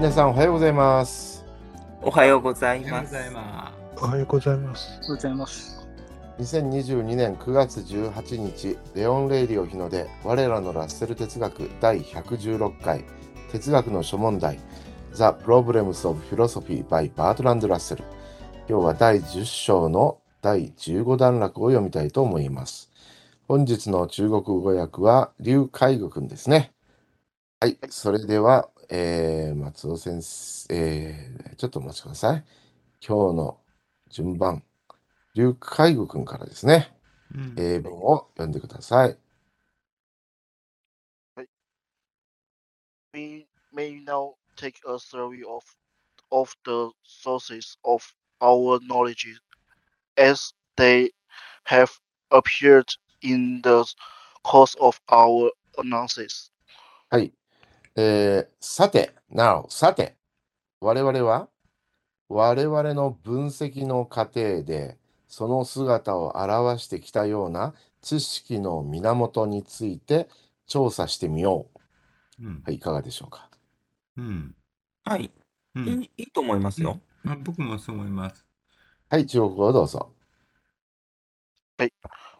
皆さんおはようございます。おはようございおはようごます。ざいまおはようございます。ございます。2022年9月18日、レオン・レイリオ日の出、我らのラッセル哲学第116回、哲学の諸問題、The Problems of Philosophy by Bertrand Russell。今日は第10章の第15段落を読みたいと思います。本日の中国語訳は、劉海愚くんですね。はい、それでは、えー松尾先生、えーちょっとお待ちください。今日の順番、劉海愚くんからですね。す。うん英文を読んでください。we may now take a survey of, of the sources of our knowledge as they have appeared in the course of our analysis. はい。えーさて、now、さて、我々は、我々の分析の過程で、その姿を表してきたような知識の源について調査してみよう。うんはい、いかがでしょうか？うんはい、うんいいいいと思いますよ。まあ、僕もそう思います。はい、中国語をどうぞ。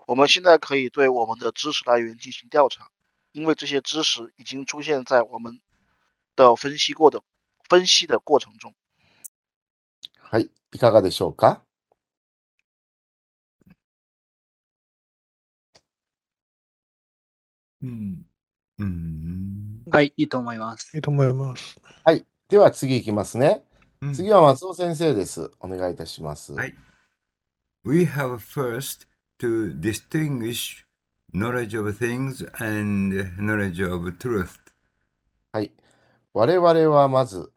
我们现在可以对我们的知识来源进行调查，因为这些知识已经出现在我们的分析过的分析的过程中。はい、いかがでしょうか？うん。うん。はい、いいと思います。いいと思います。はい、では次いきますね。うん次は松尾先生です。お願いいたします。はい。We have first to distinguish knowledge of things and knowledge of truth. はい。我々はまず、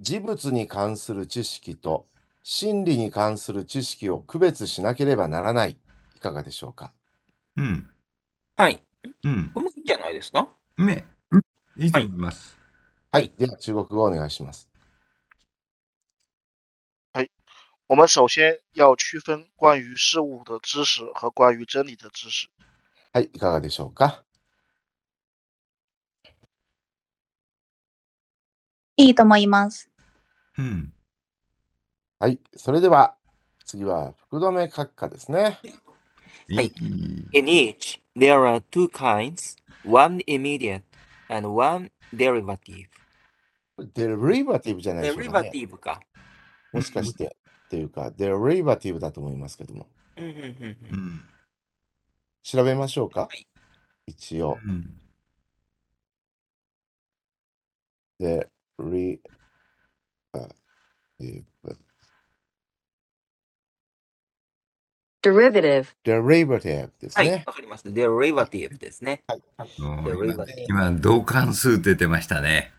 事物に関する知識と真理に関する知識を区別しなければならない。いかがでしょうか？うん。はい、うん。これもいいんじゃないですか？ね。いいと思います。はい。では中国語をお願いします。我们首先要区分关于事物的知识和关于真理的知识。はい。いかがでしょうか？いいと思います。うん。はい。それでは、次は福留閣下ですね。はいいい In each, there are two kinds, one immediate and one derivative. デリバティブじゃないでしょうか、ね。derivative か。もしかして、っていうか、デリバティブだと思いますけども。うんうんうん。調べましょうかはい。一応。うん。で、リバティブ。derivative デリバティブですはい、ね。わかりました。derivative ですね。もう derivative 今、同関数って出てましたね。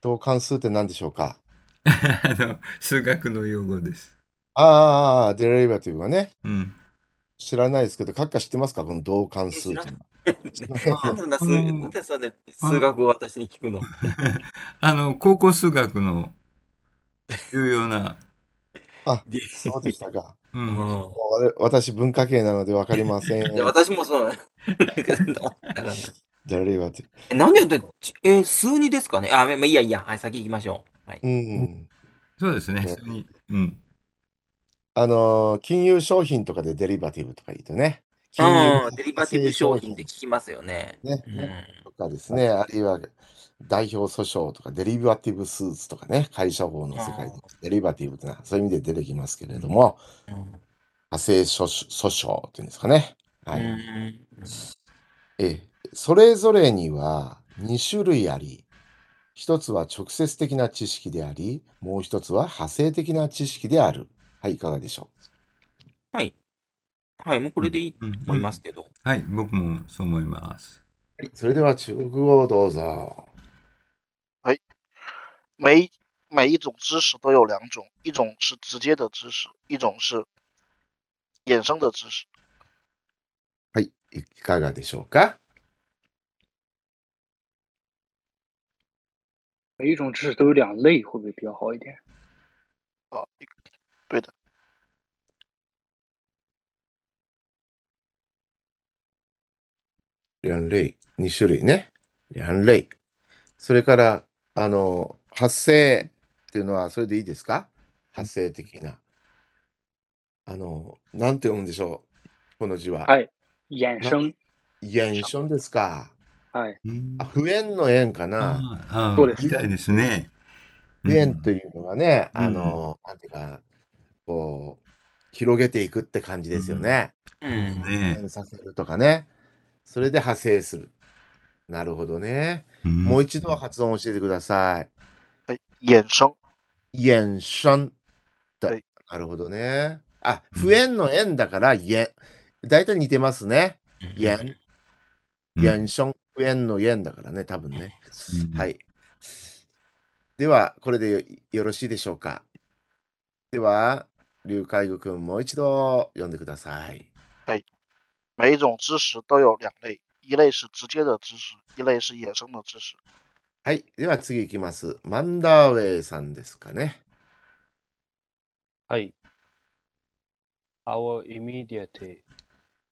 等関数って何でしょうか？あの、数学の用語です。ああ、デリバティブはね、うん。知らないですけど、閣下知ってますか？この同関数っていうの なんでそんな数学を私に聞くの？あの、高校数学の重要な、そうでしたか。うん。もう我私、文化系なので分かりません。私もそう。デリバティえなんでやって、えー数二ですかね？あ、まあ、いいやいいや。はい、先行きましょう。はい。ブ。うん。そうですね。ねそれにうん。あのー、金融商品とかでデリバティブとか言うとね。金うん、融デリバティブ商品って聞きますよね。ねうんとかですね、あるいは代表訴訟とかデリバティブスーツとかね、会社法の世界であデリバティブというのはそういう意味で出てきますけれども、うん派生訴訴訟っていうんですかね。はい。うんええ、それぞれには2種類あり、一つは直接的な知識であり、もう一つは派生的な知識である。はい、いかがでしょはい。はい、もうこれでいいとうん思いますけど。はい、僕もそう思います。う。それでは中国語をどうぞ。每一每一种知识都有两种，一种是直接的知识，一种是衍生的知识。はい、いかがでしょうか？每一种知识都有两类，会不会比较好一点？啊，一对的，兩類、2種類ね。兩類。それから、あの、発生っていうのはそれでいいですか？発生的な。あの、なんて読むんでしょう？この字は。はい。衍生。現象ですか。はい。うんあ、不縁の縁かな。ああそうですみたいですね。不縁というのはね、うんあの、なんていうか、こう、広げていくって感じですよね。ううんん。ね変させるとかね。それで派生する。なるほどね。もう一度発音教えてください。はい。衍生。衍生だはいなるほどね。あ、不縁の縁だから、縁。大体似てますね。縁。衍生。不縁の縁だからね、多分ね。うんはい。では、これでよよろしいでしょうか。では、劉海愚君、もう一度読んでください。每一种知识都有两类，一类是直接的知识，一类是衍生的知識。はい。では次いきます。マンダーウェイさんですかね。はい。Our immediate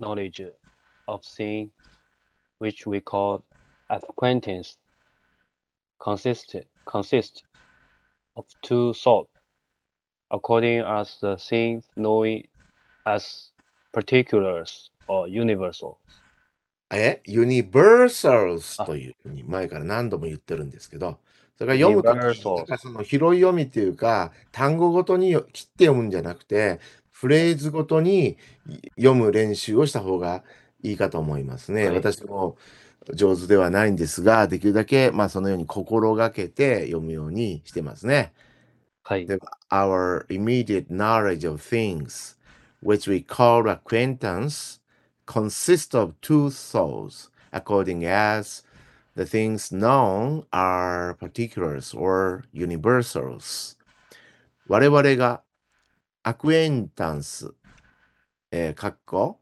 knowledge of thing, which we call acquaintance, consists consists of two sorts, according as the thing knowing as particulars or universal. えユニバーサルスあというふうに前から何度も言ってるんですけど、それから読むときかその拾い読みっていうか、単語ごとに切って読むんじゃなくて、フレーズごとに読む練習をした方がいいかと思いますね。はい私も上手ではないんですが、できるだけまあそのように心がけて読むようにしてますね。はい。で Our immediate knowledge of things, which we call acquaintance, consists of two souls, according as the things known are particulars or universals. 我々がアクエンタンス、えー、かっこ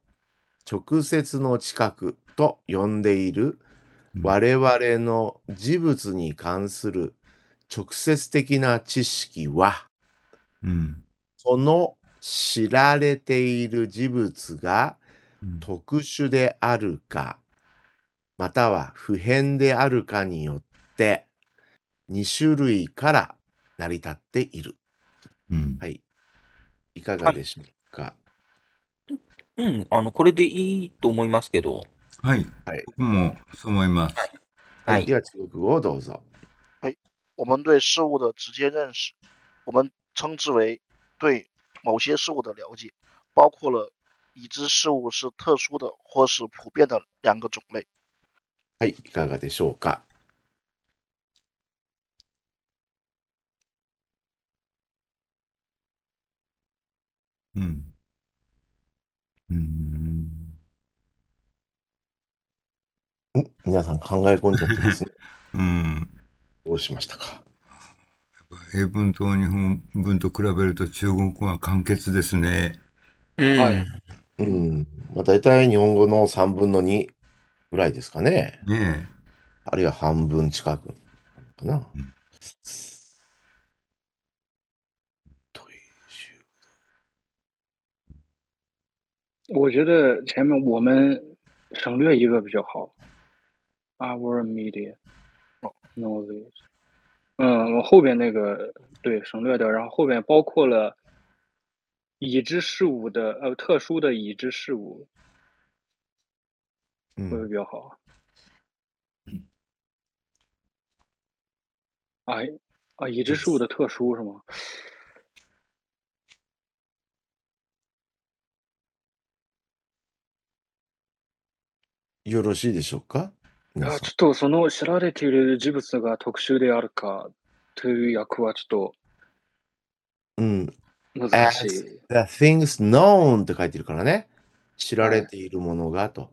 直接の近くと呼んでいるうん我々の事物に関する直接的な知識は、うんその知られている事物がうん特殊であるか、または普遍であるかによって、2種類から成り立っている。うんはい。いかがでしょうか？うん。あの、これでいいと思いますけど。はい。はい。僕もそう思います。はいでは、中国語をどうぞ。我们对事物的直接认识，我们称之为对某些事物的了解，包括了已知事物是特殊的或是普遍的两个种类。はい。いかがでしょうか。うん。うん。ん皆さん考え込んじゃってますね。うん。 どうしましたか？英文と日本文と比べると中国語は簡潔ですね。うん。はいうん。まあ、大体日本語の3分の2ぐらいですかね。ねあるいは半分近くかな。うんという我觉得前面我们省略一个比较好。Our media knowledge，嗯，我后边那个对省略掉，然后后边包括了已知事物的呃特殊的已知事物，う会不会ん、比较好？啊啊，已知事物的特殊是吗？よろしいでしょうか 皆さんあちょっとその知られている事物が特殊であるかという役はちょうん。っと難しい。The things known って書いてるからね。知られているものがと。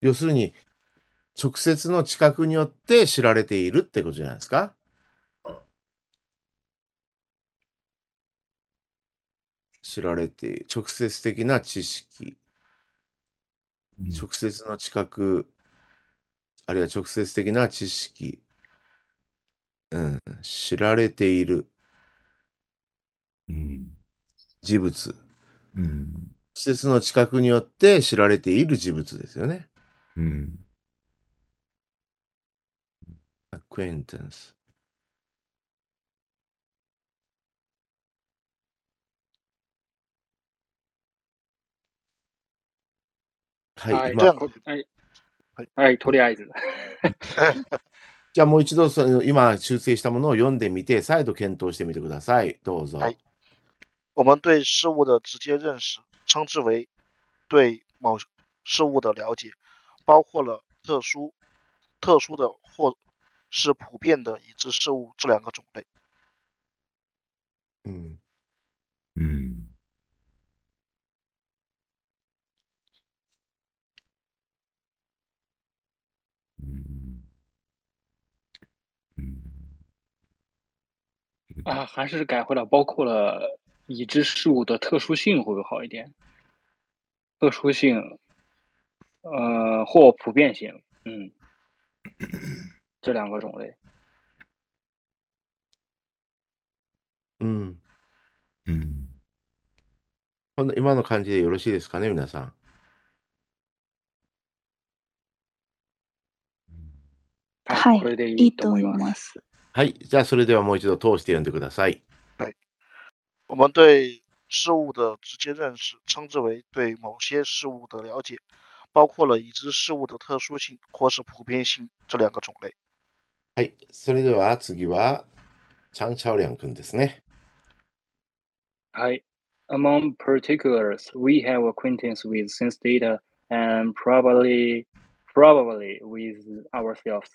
要するに、直接の知覚によって知られているってことじゃないですか知られている。直接的な知識。うん直接の知覚、あるいは直接的な知識、うん、知られているうん。事物、うん。直接の知覚によって知られている事物ですよね。うん。acquaintance。はい、はい、はいはい。はい、とりあえず。じゃあもう一度その今修正したものを読んでみて、再度検討してみてください。どうぞ。はい我们对事物的直接认识，称之为对某事物的了解，包括了特殊、特殊的或是普遍的已知事物这两个种类。うん。啊，还是改回来，包括了已知事物的特殊性会不会好一点？特殊性，呃，或普遍性，嗯，这两个种类。うん。うん。この今の感じでよろしいですかね、皆さん。 はいこれでいいいいと思います。ます。はい。じゃあそれではもう一度通して読んでください。我们对事物的直接认识，称之为对某些事物的了解，包括了已知事物的特殊性或是普遍性这两个种类。はい。それでは次は、チャン・チャオリャン君ですね。はい。Among particulars, we have acquaintance with sense data and probably, probably with ourselves.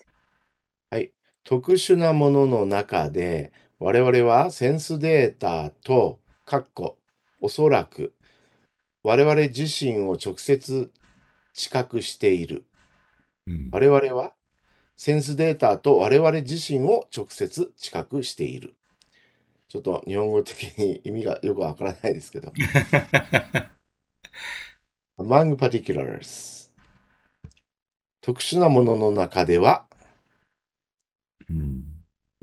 はい。特殊なものの中で、我々はセンスデータと、かっこ、おそらく、我々自身を直接知覚している。うん。我々はセンスデータと我々自身を直接知覚している。ちょっと日本語的に意味がよくわからないですけど。among particulars 特殊なものの中では、う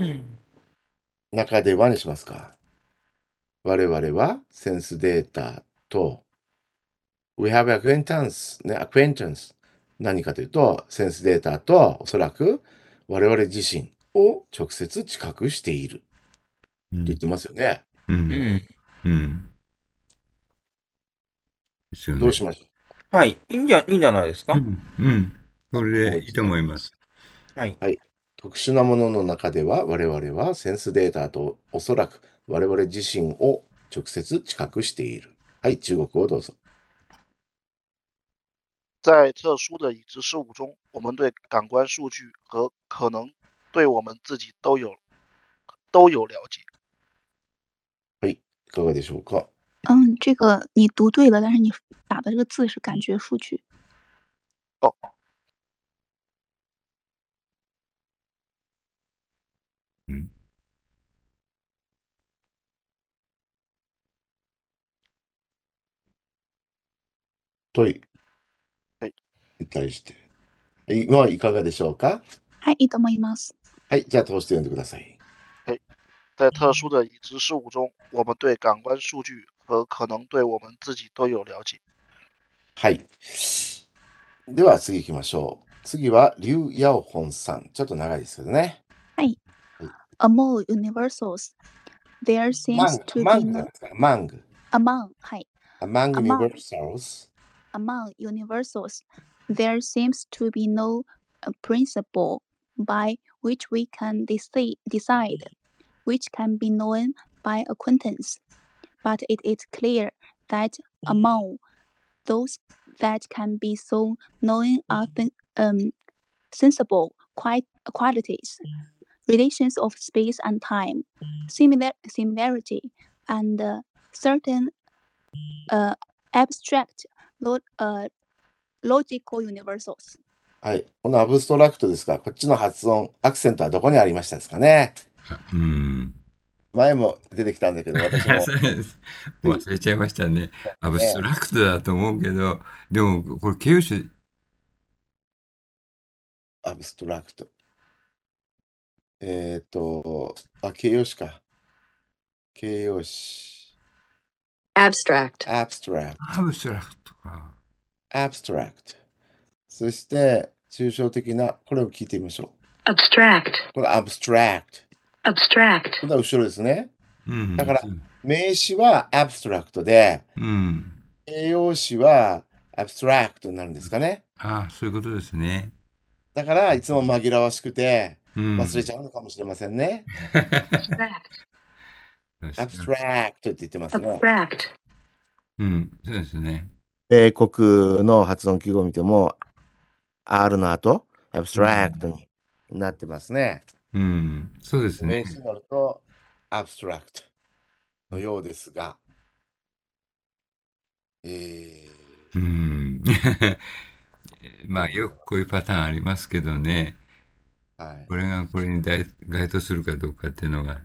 ん。中ではにしますか？我々はセンスデータと We have acquaintance ね、acquaintance 何かというと、センスデータとおそらく我々自身を直接知覚しているって言ってますよね。う。うんん。うん。どうしましょはい。いいんじゃ、いいんじゃないですか、うん。うん。それでいいと思います。はい。う特殊なものの中では我々はセンスデータとおそらく我々自身を直接知覚している。はい、中国語をどうぞ。在特殊的已知事物中，我们对感官数据和可能对我们自己都有都有了解。いかがでしょうか？嗯，这个你读对了，但是你打的这个字是感觉数据。哦，とい。はい。に対して。い今はいかがでしょうか？はい、いいと思います。はい、じゃあ通して読んでください。在特殊的已知事物中，我们对感官数据和可能对我们自己都有了解。はい。では次行きましょう。次は、リュウ・ヤオホンさん。ちょっと長いですけどね。Among universals, there seems to グ、be マングじゃ no ないですか？マング。among はい Among Among universals. Among universals, there seems to be no uh, principle by which we can decide, decide which can be known by acquaintance. But it is clear that among those that can be so known are um, sensible quite qualities, relations of space and time, similar similarity, and uh, certain uh, abstract lo- uh, logical universals. はい。このアブストラクトですが、こっちの発音、アクセントはどこにありましたですかね？うん。前も出てきたんだけど、私も。そう忘れちゃいましたね。アブストラクトだと思うけど、でも、これ形容詞、アブストラクト。えっ、と、あ、形容詞か。形容詞。Abstract. abstract。アブストラクトか。abstract。そして、抽象的な、これを聞いてみましょ abstract, これ abstract。abstract, これは後ろですね。うん。だから名詞は abstract で、うん。形容詞は abstract になるんですかね。ああ、そういうことですね。だから、いつも紛らわしくてうん。忘れちゃうのかもしれませんね。Abstract, abstract って言ってますね。abstract, うん。そうですね。米国の発音記号を見ても、R の後、abstract になってますね。うん。そうですね名。詞になると、abstract のようですが、えーうん。まあ、よくこういうパターンありますけどね。はい。これがこれに該該当するかどうかっていうのが。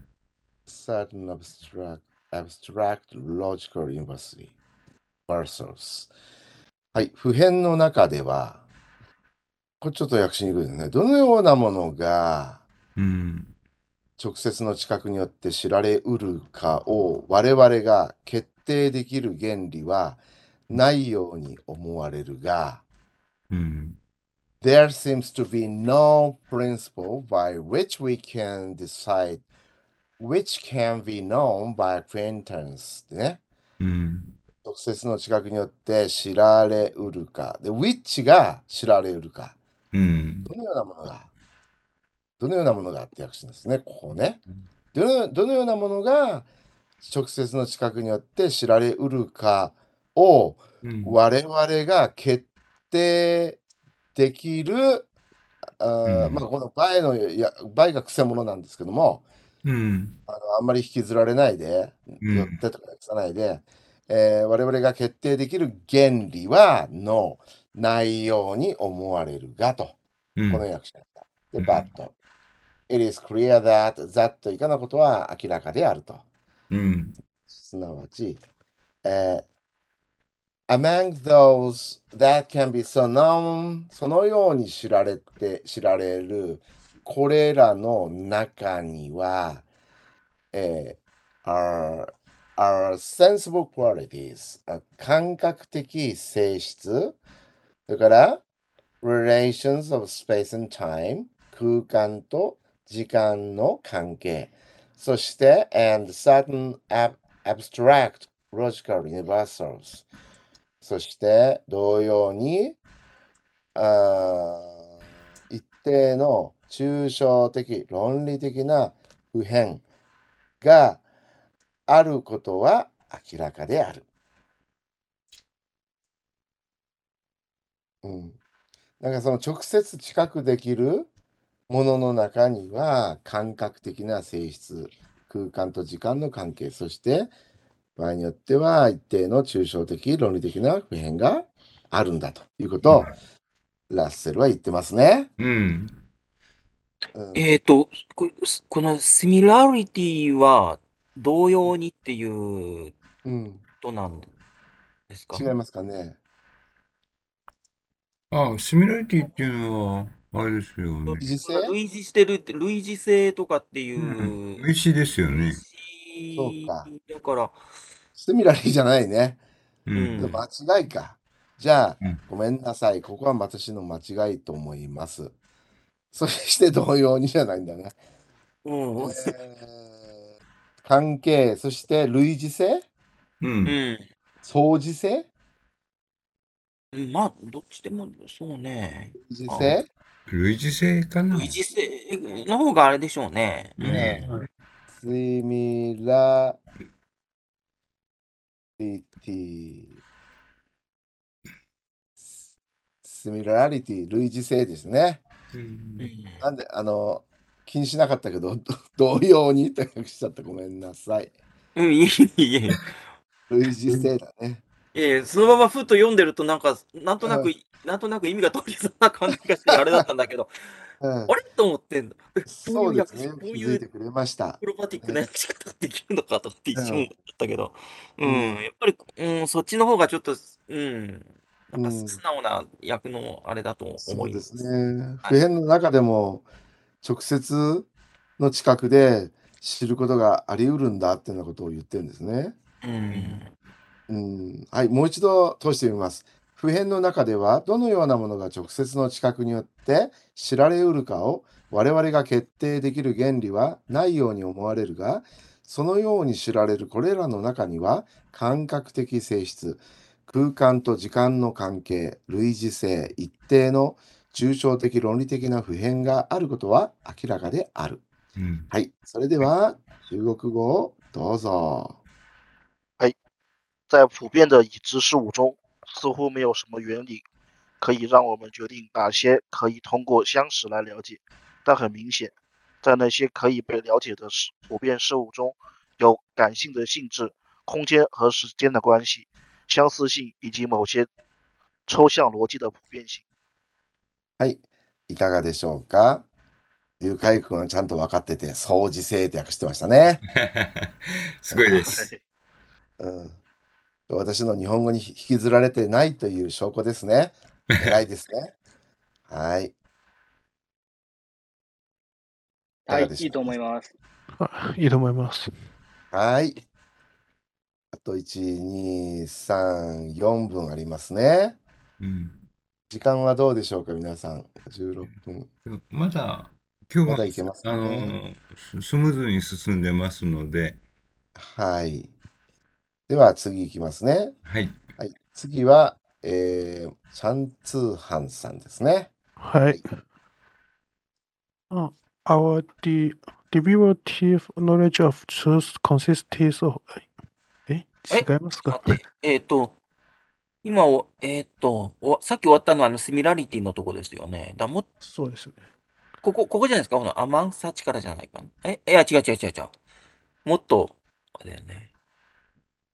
Certain abstract, abstract logical university versus はい、普遍の中では、これちょっと訳しにくいですね。どのようなものがうん。直接の知覚によって知られうるかを我々が決定できる原理はないように思われるが、うん。There seems to be no principle by which we can decide which can be known by acquaintance ってね。うん。直接の知覚によって知られうるか。で、which が知られうるか。うん。どのようなものが、どのようなものがって訳してですね、ここね。どのどのようなものが直接の知覚によって知られうるかをうん。我々が決定できる、うんまあ、この倍のや倍が癖者なんですけどもうん。あの、あんまり引きずられないで、うん寄ってとか訳さないで、えー我々が決定できる原理はのないように思われるがと、うんこの訳し方。で、うん but it is clear that that 以下のことは明らかであると。うん。すなわち、えー among those that can be so known そのように知られて知られるこれらの中には、えー are, are sensible qualities 感覚的性質それから relations of space and time 空間と時間の関係そして、and certain ab abstract logical universals。そして、同様に、あ一定の抽象的、論理的な普遍があることは明らかである。うん。なんかその直接知覚できるものの中には感覚的な性質、空間と時間の関係、そして場合によっては一定の抽象的、論理的な普遍があるんだということをラッセルは言ってますね。うん。うんえっと、ここの similarity は同様にっていううん、ことなんですか？違いますかね？あ、シミュラリティっていうのは、あれですよね。時勢類似してるって、類似性とかっていうう、ん。名詞ですよね。そうかだから、シミラリーじゃないね。ううんん。間違いか。じゃあ、うんごめんなさい。ここは私の間違いと思います。そして同様にじゃないんだね。うん、えー関係、そして類似性？う。うんん。相似性？うんまあ、どっちでもそうね。類似性？類似性かな類似性の方があれでしょうね。うんねシミラリティ。シミラリティ、類似性ですね。うんうんなんで、あの、気にしなかったけど、ど 同様にと訳しちゃった。ごめんなさい。うん、いえいえいえ。類似性だね。ええ、そのままふっと読んでると、なんか、なんとなうく、なんとなく意味が通りそうな感じがして、あれだったんだけど、うんあ、れ？と思ってんの。そうですね。こういうくれましたアク。ロバティックなやり方できるのかとって一うん瞬思ったけど、ううんん、やっぱり、うん、そっちの方がちょっと、うん、なんかうん素直な役のあれだと思そうでいますす。ね。はい普遍の中でも、直接の近くで知ることがあり得るんだっていうようなことを言ってるんですね。うん。うん、はい、もう一度通してみます。普遍の中ではどのようなものが直接の知覚によって知られうるかを我々が決定できる原理はないように思われるが、そのように知られるこれらの中には感覚的性質、空間と時間の関係、類似性、一定の抽象的論理的な普遍があることは明らかである。うん。はい。それでは中国語をどうぞ。在普遍的已知事物中，似乎没有什么原理可以让我们决定哪些可以通过相识来了解。但很明显，在那些可以被了解的事普遍事物中，有感性的性质、空间和时间的关系、相似性以及某些抽象逻辑的普遍性。はい。いかがでしょうか？龍海君はちゃんと分かってて、相似性って訳してましたね。すごいです。うん。私の日本語に引きずられてないという証拠ですね。偉いですね。はい。いかはい、いいと思います。あいいと思います。はい。あと1、2、3、4分ありますね。うん。時間はどうでしょうか、皆さん。16分。まだ、今日は、まだいけますねあの、ススムーズに進んでますので、はい。では次いきますね。はい。はい。次は、えー、チャンツーハンさんですね。はい。あ Our de derivative knowledge of truth consists of ええ違いますか？えっ、と、今お、えっ、とお、さっき終わったのはあのシミラリティのとこですよね。だもそうですね。ここ、ここじゃないですか？このアマンサチからじゃないかな。え、いや、違う違う違う違う。もっと、あれだよね。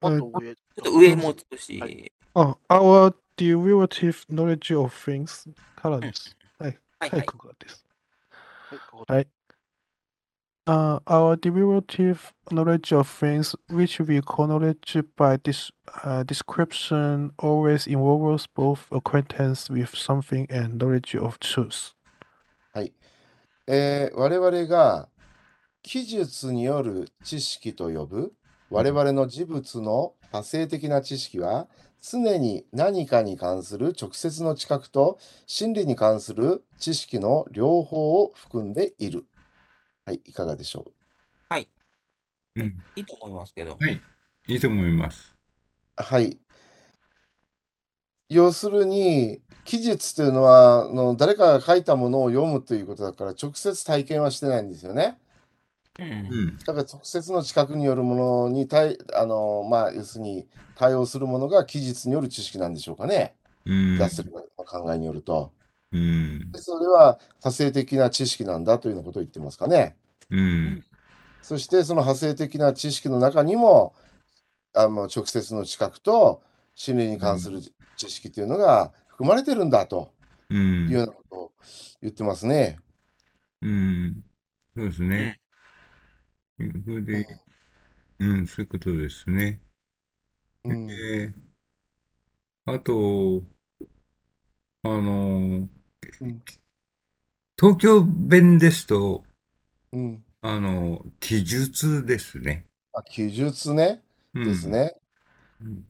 もっと上、ちょっと上もう少し、はいあ Our derivative knowledge of things からです。はい。はい、はいはい。ここです。はい。Uh, our derivative knowledge of things, which we call knowledge by this uh, description, always involves both acquaintance with something and knowledge of truth. はい。えー我々が記述による知識と呼ぶ我々の事物の派生的な知識は常に何かに関する直接の知覚と真理に関する知識の両方を含んでいる。はい、いかがでしょはい。うん。いいと思いますけど。はい。いいと思います。うはい。要するに、記述というのはあの誰かが書いたものを読むということだから直接体験はしてないんですよね。うん。うん。だから直接の知覚によるものに対、あの、まあ、要するに対応するものが記述による知識なんでしょうかね。うん。ダッセルの考えによると。うん。でそれは派生的な知識なんだというようなことを言ってますかね。うん。そしてその派生的な知識の中にも、あの直接の知覚と心理に関する知識というのが含まれてるんだとう。いうんようなことを言ってますね。うん。そうですね。それで、うん、そういうことですね。うん。えーあと、あの、うん東京弁ですと、うん。あの、記述ですね。あ記述ね？うんです。ね。うん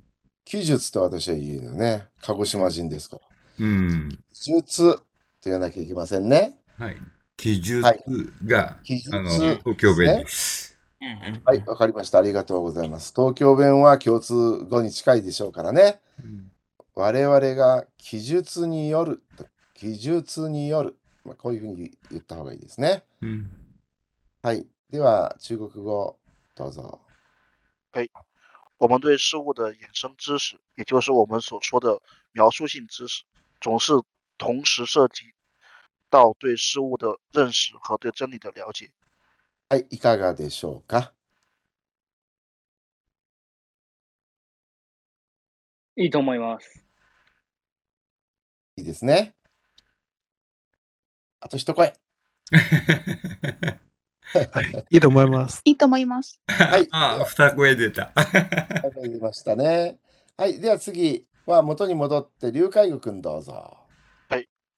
記述と私は言うのね。鹿児島人ですから。うん。記述と言わなきゃいけませんね。はい。記述はいが、記述あの、東京弁です。はい、わかりました。ありがとうございます。東京弁は共通語に近いでしょうからね。うん我々が記述による、記述による、まあ、こういうふうに言った方がいいですね。うん。はい。では、中国語、どうぞ。我们对事物的衍生知识，也就是我们所说的描述性知识，总是同时涉及到对事物的认识和对真理的了解。はい、いかがでしょうか？いいと思います。いいですね。あと一声。はい。いいと思います。いいと思います。はい。あ、二声出た。わかりましたね。はい。では次は元に戻って、龍海軍くんどうぞ。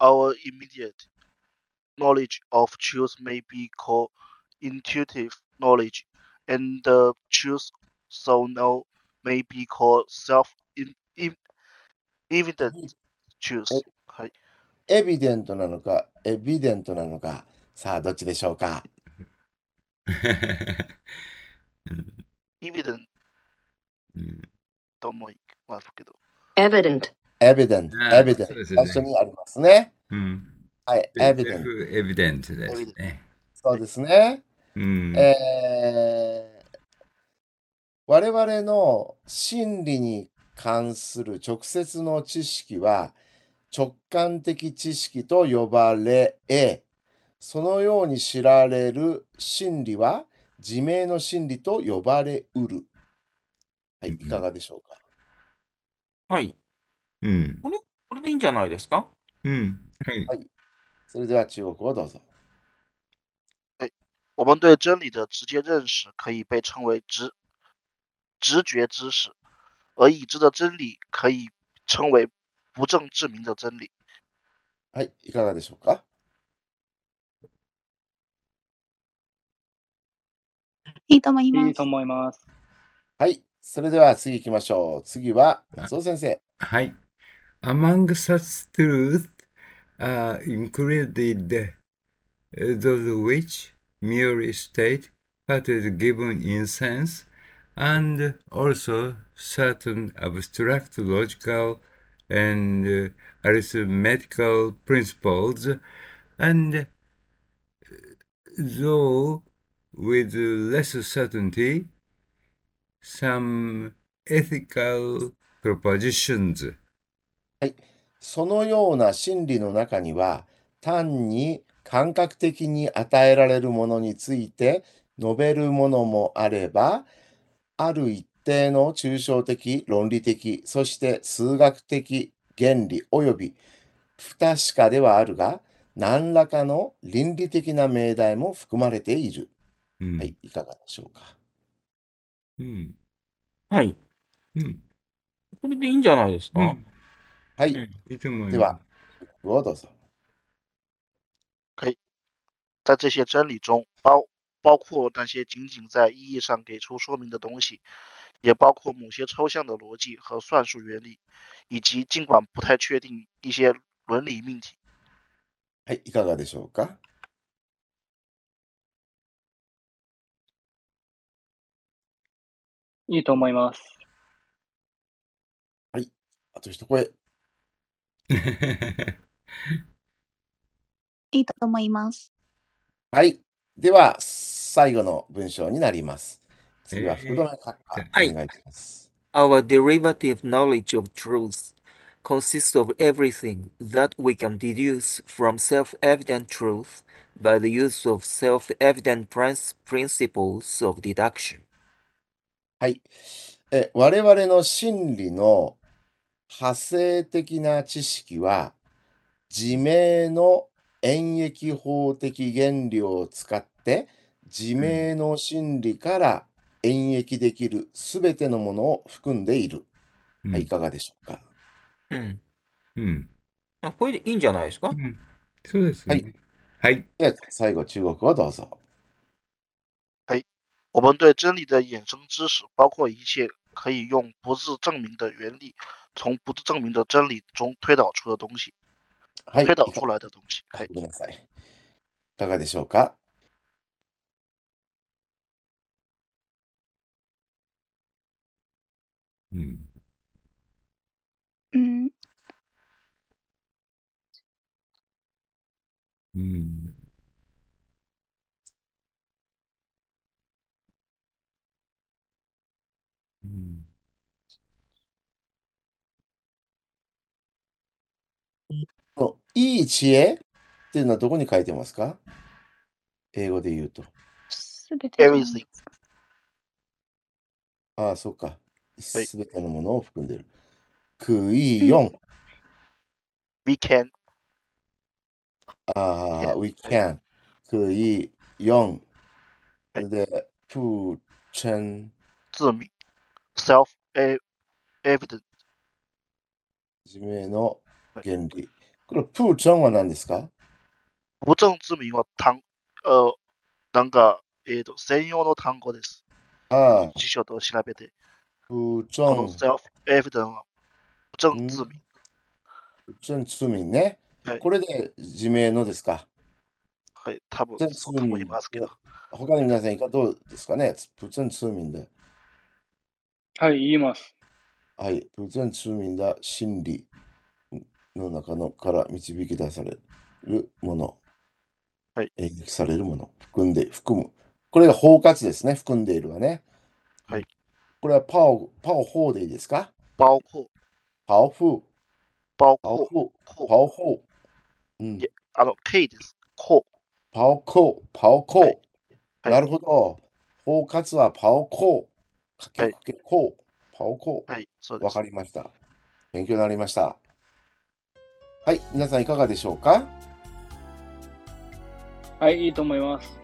Our immediate knowledge of truth may be called intuitive knowledge, and the truth so know may be called self in, in evident truth え。はい。エビデントなのか、エビデントなのか、さあ、どっちでしょうか？evident うんと思いますけど。エビデント、エビデント。そうですね最初にありますね。うん。はい、エビデント。エビデントですね。そうですね。うん。えー我々の心理に関する直接の知識は直感的知識と呼ばれ、そのように知られる心理は自明の心理と呼ばれうる。はい、いかがでしょうか？はい。うん。これでいいんじゃないですか？うん。はい。それでは中国語をどうぞ。我们对真理的直接认识可以被称为直直觉知识，而已知的真理可以称为不证自明的真理。はい、いかがでしょうか。いいと思いいますいと。思います。はい、それでは次行きましょう。次は松尾先生。はい。Among such truths are included uh, those which merely state what is given in sense, and also certain abstract logical and uh, arithmetical principles, and though with less certainty, some ethical propositions. そのような真理の中には、単に感覚的に与えられるものについて述べるものもあれば、ある一定の抽象的、論理的、そして数学的原理及び不確かではあるが、何らかの倫理的な命題も含まれている。うんはい、いかがでしょうか。うんはい。うんこれでいいんじゃないですか、うんはい、うんいいと思います。では、をどうぞ。在这些真理中，包包括那些仅仅在意义上给出说明的东西，也包括某些抽象的逻辑和算术原理，以及尽管不太确定一些伦理命题。はい、いかがでしょうか。いいと思います。あと一声。いいと思います。はい。では、最後の文章になります。次はえー福留閣下、はいお願いします。Our derivative knowledge of truth consists of everything that we can deduce from self-evident truth by the use of self-evident prin- principles of deduction. はい。え我々の真理の派生的な知識は、自明の演繹法的原理を使って、自明の真理から演繹できるすべてのものを含んでいる。はい、いかがでしょうか？うん。うんあこれでいいんじゃないですか？うんそうですね。はい。はい。では、最後、中国をどうぞ。我们对真理的衍生知识，包括一切可以用不自证明的原理，从不自证明的真理中推導出的东西，はい。推導いか出来的东西。はいごめんなさい。いかがでしょうか？うん。うん、うん。うん。このいい知恵っていうのはどこに書いてますか？英語で言うと。すべてじゃない Everything ああ、そうか。はいすべてのものを含んでいる。クイ4。We can ああ、we can。クイ4。それで、プーチェン。自明，self evident 自明の原理。これ、プーチェンは何ですか？不正自明は単呃なんかえっ、と専用の単語です。ああ、辞書と調べて、プーチこのェン。self evident は不正自明。普通通民ね。はいこれで自明のですか?はい、多分普通そうと思いますけど。他の皆さんいかどうですかね普通通民で。はい、言います。はい。普通通民だ真理の中のから導き出されるもの。はい。演劇されるもの。含んで、含む。これが包括ですね。含んでいるはね。はい。これはパオ、パオホーでいいですか？包括、パオフー、包パオ括、フー、こパオホー。うんい。やあの、K です。こパオコー、パオコー。はいはいなるほど。包括はパオコー。かはいけかけこう。パオコー。はい、そうでわす。かりました。勉強になりました。はい、皆さんいかがでしょうか？はい、いいと思います。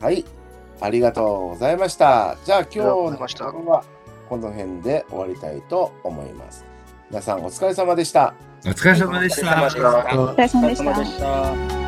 はい、ありがとうございました。じゃあ今日のはこの辺で終わりたいと思います。皆さんお疲れ様でした。お疲れ様でした。お疲れ様で。した。